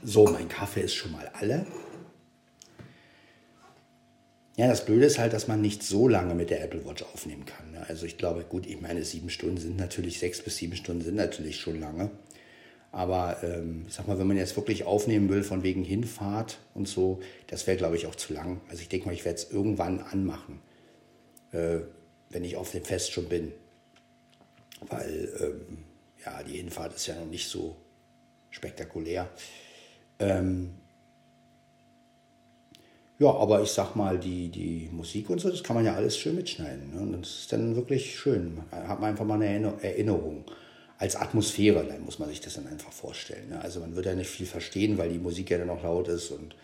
So, mein Kaffee ist schon mal alle. Ja, das Blöde ist halt, dass man nicht so lange mit der Apple Watch aufnehmen kann. Ne? Also ich glaube, gut, ich meine, sieben Stunden sind natürlich, sechs bis sieben Stunden sind natürlich schon lange. Aber ähm, ich sag mal, wenn man jetzt wirklich aufnehmen will, von wegen Hinfahrt und so, das wäre, glaube ich, auch zu lang. Also ich denke mal, ich werde es irgendwann anmachen, äh, wenn ich auf dem Fest schon bin. Weil, ähm, ja, die Hinfahrt ist ja noch nicht so spektakulär. Ähm, ja, aber ich sag mal, die, die Musik und so, das kann man ja alles schön mitschneiden. Ne? Und das ist dann wirklich schön. Da hat man einfach mal eine Erinnerung. Als Atmosphäre, dann muss man sich das dann einfach vorstellen. Ne? Also man wird ja nicht viel verstehen, weil die Musik ja dann auch laut ist. Und,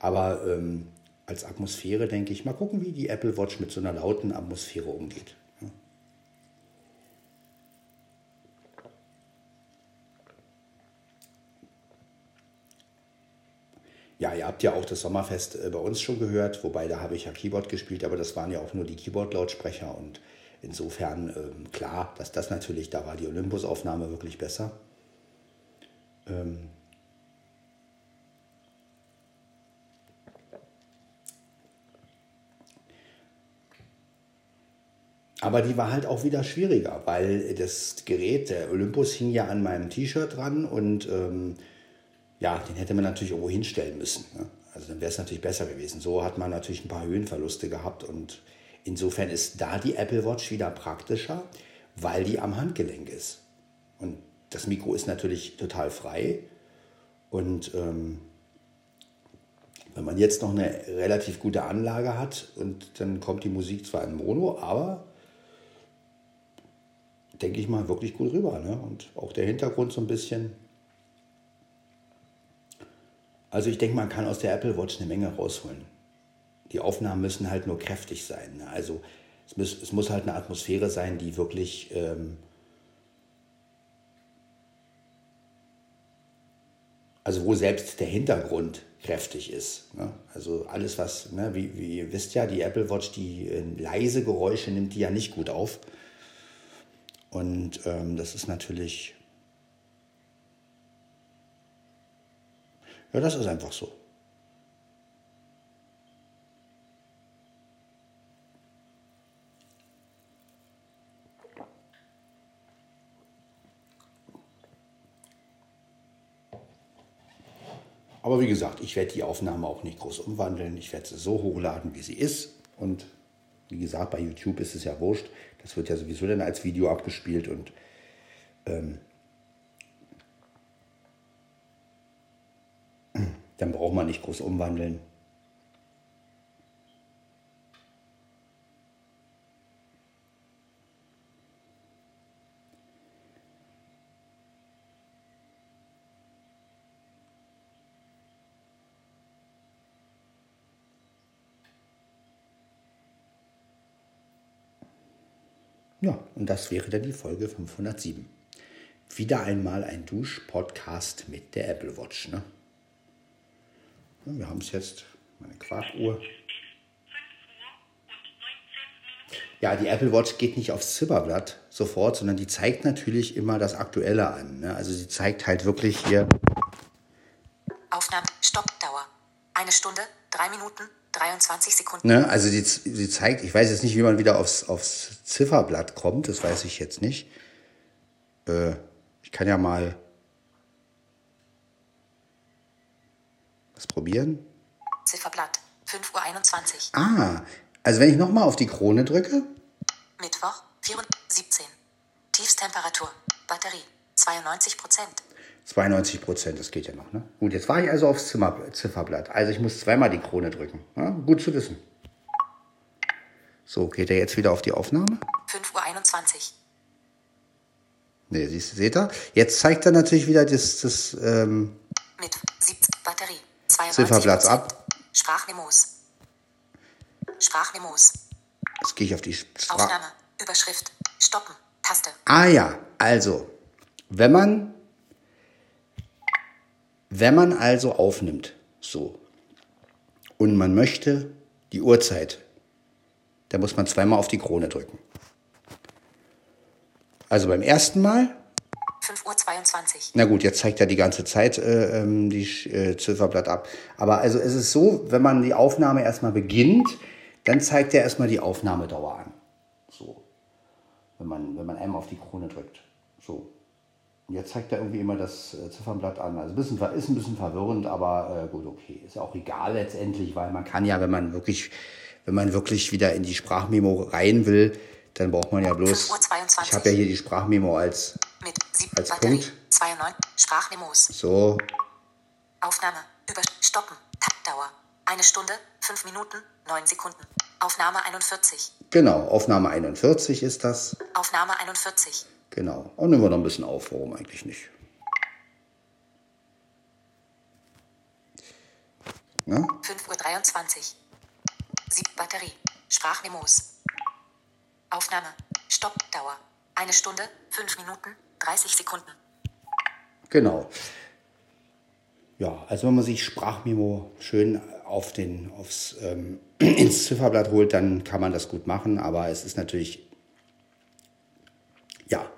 aber ähm, als Atmosphäre denke ich, mal gucken, wie die Apple Watch mit so einer lauten Atmosphäre umgeht. Ja, ihr habt ja auch das Sommerfest äh, bei uns schon gehört, wobei da habe ich ja Keyboard gespielt, aber das waren ja auch nur die Keyboard-Lautsprecher und insofern ähm, klar, dass das natürlich, da war die Olympus-Aufnahme wirklich besser. Ähm Aber die war halt auch wieder schwieriger, weil das Gerät, der Olympus hing ja an meinem T-Shirt dran und ähm, ja, den hätte man natürlich irgendwo hinstellen müssen. Ne? Also dann wäre es natürlich besser gewesen. So hat man natürlich ein paar Höhenverluste gehabt und insofern ist da die Apple Watch wieder praktischer, weil die am Handgelenk ist. Und das Mikro ist natürlich total frei. Und ähm, wenn man jetzt noch eine relativ gute Anlage hat und dann kommt die Musik zwar in Mono, aber denke ich mal wirklich gut rüber. Ne? Und auch der Hintergrund so ein bisschen. Also ich denke, man kann aus der Apple Watch eine Menge rausholen. Die Aufnahmen müssen halt nur kräftig sein. Ne? Also es muss, es muss halt eine Atmosphäre sein, die wirklich ähm, also wo selbst der Hintergrund kräftig ist. Ne? Also alles, was, ne, wie, wie ihr wisst ja, die Apple Watch, die äh, leise Geräusche nimmt die ja nicht gut auf. Und ähm, das ist natürlich, ja, das ist einfach so. Aber wie gesagt, ich werde die Aufnahme auch nicht groß umwandeln. Ich werde sie so hochladen, wie sie ist. Und wie gesagt, bei YouTube ist es ja wurscht. Das wird ja sowieso dann als Video abgespielt und ähm, dann braucht man nicht groß umwandeln. Ja, und das wäre dann die Folge 507. Wieder einmal ein Dusch-Podcast mit der Apple Watch. Ne? Ja, wir haben es jetzt, meine Quarkuhr. Ja, die Apple Watch geht nicht aufs Zifferblatt sofort, sondern die zeigt natürlich immer das Aktuelle an. Ne? Also sie zeigt halt wirklich hier. Aufnahme, Stoppdauer. Eine Stunde, drei Minuten, 23 Sekunden. Ne? Also sie, sie zeigt, ich weiß jetzt nicht, wie man wieder aufs, aufs Zifferblatt kommt, das weiß ich jetzt nicht. Äh, ich kann ja mal was probieren. Zifferblatt, 5.21 Uhr. Ah, also wenn ich nochmal auf die Krone drücke. Mittwoch, 17. Tiefstemperatur, Batterie, 92 Prozent. 92 Prozent, das geht ja noch. Ne? Gut, jetzt war ich also aufs Zimmer, Zifferblatt. Also ich muss zweimal die Krone drücken. Ja, gut zu wissen. So, geht er jetzt wieder auf die Aufnahme? 5.21 Uhr. Ne, siehst, seht ihr? Jetzt zeigt er natürlich wieder das, das ähm, Mit 70 Batterie, 92 Zifferblatt ab. Sprachmemos. Sprachmemos. Jetzt gehe ich auf die Sprache. Aufnahme, Überschrift, Stoppen, Taste. Ah ja, also, wenn man, wenn man also aufnimmt, so, und man möchte die Uhrzeit, dann muss man zweimal auf die Krone drücken. Also beim ersten Mal, 5.22 Uhr. na gut, jetzt zeigt er die ganze Zeit äh, ähm, die äh, Zifferblatt ab. Aber also es ist so, wenn man die Aufnahme erstmal beginnt, dann zeigt er erstmal die Aufnahmedauer an. So. Wenn man, wenn man einmal auf die Krone drückt. So. Und jetzt zeigt er irgendwie immer das äh, Ziffernblatt an. Also ein bisschen, ist ein bisschen verwirrend, aber äh, gut, okay. Ist ja auch egal letztendlich, weil man kann ja, wenn man wirklich, wenn man wirklich wieder in die Sprachmemo rein will, dann braucht man ja bloß. 5.22 Uhr. Ich habe ja hier die Sprachmemo als 7 Als Batterie, Punkt. 2.9, Sprachmemos. so. Aufnahme, über Stoppen, Taktdauer. Eine Stunde, 5 Minuten, 9 Sekunden. Aufnahme 41. Genau, Aufnahme 41 ist das. Aufnahme 41. Genau. Und nehmen wir noch ein bisschen auf, warum eigentlich nicht. Ja? 5.23 Uhr. 7 Batterie. Sprachmemos. Aufnahme. Stoppdauer. Eine Stunde, 5 Minuten, 30 Sekunden. Genau. Ja, also wenn man sich Sprachmemo schön auf den, aufs, ähm, ins Zifferblatt holt, dann kann man das gut machen, aber es ist natürlich, ja,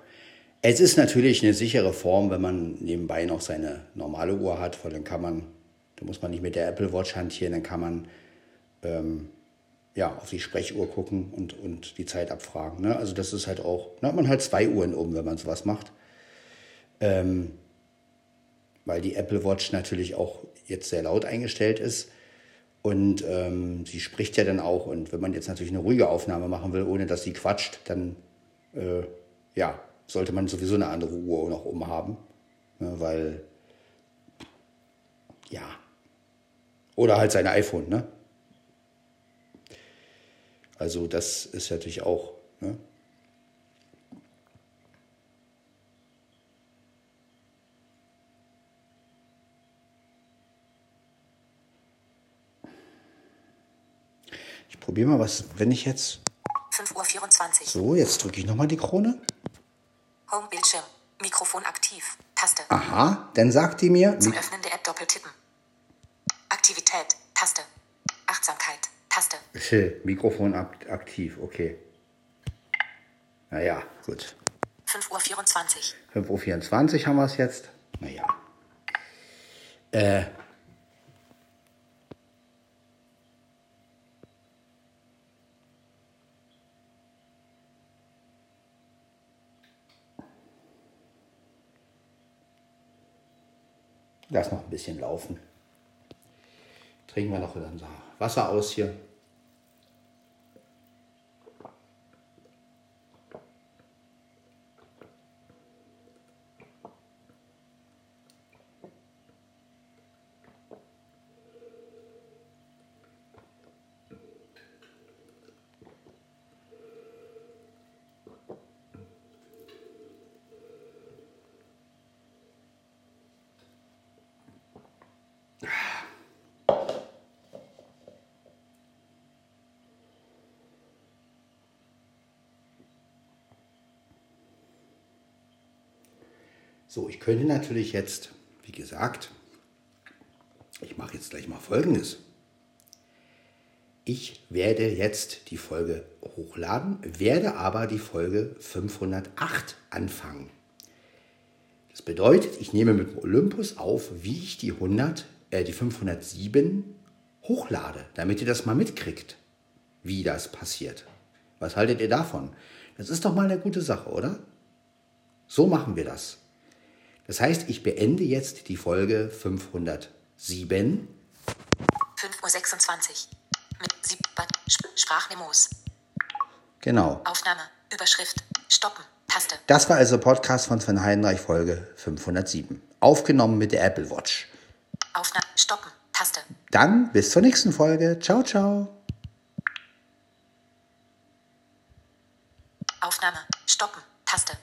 es ist natürlich eine sichere Form, wenn man nebenbei noch seine normale Uhr hat, weil dann kann man, da muss man nicht mit der Apple Watch hantieren, dann kann man ähm, ja, auf die Sprechuhr gucken und, und die Zeit abfragen. Ne? Also das ist halt auch, dann hat man halt zwei Uhren oben, wenn man sowas macht. Ähm, weil die Apple Watch natürlich auch jetzt sehr laut eingestellt ist. Und ähm, sie spricht ja dann auch. Und wenn man jetzt natürlich eine ruhige Aufnahme machen will, ohne dass sie quatscht, dann äh, ja, sollte man sowieso eine andere Uhr noch umhaben. Ne, weil, ja. Oder halt sein iPhone, ne? Also das ist natürlich auch. Ne? Ich probiere mal was, wenn ich jetzt. 5.24 Uhr. So, jetzt drücke ich nochmal die Krone. Home Bildschirm. Mikrofon aktiv. Taste. Aha, dann sagt die mir. Zum Öffnen der App doppeltippen. Aktivität. Taste. Achtsamkeit. Taste. Chill, Mikrofon ak aktiv, okay. Naja, gut. 5.24 Uhr. 5.24 Uhr haben wir es jetzt. Naja. Äh. Lass noch ein bisschen laufen. Trinken wir noch unser Wasser aus hier. Könnte natürlich jetzt, wie gesagt, ich mache jetzt gleich mal Folgendes. Ich werde jetzt die Folge hochladen, werde aber die Folge 508 anfangen. Das bedeutet, ich nehme mit dem Olympus auf, wie ich die 100, äh, die 507 hochlade, damit ihr das mal mitkriegt, wie das passiert. Was haltet ihr davon? Das ist doch mal eine gute Sache, oder? So machen wir das. Das heißt, ich beende jetzt die Folge 507. 5.26 Uhr. Mit Sieb Sprachmemos. Genau. Aufnahme. Überschrift. Stoppen. Taste. Das war also Podcast von Sven Heinreich Folge 507. Aufgenommen mit der Apple Watch. Aufnahme. Stoppen. Taste. Dann bis zur nächsten Folge. Ciao, ciao. Aufnahme. Stoppen. Taste.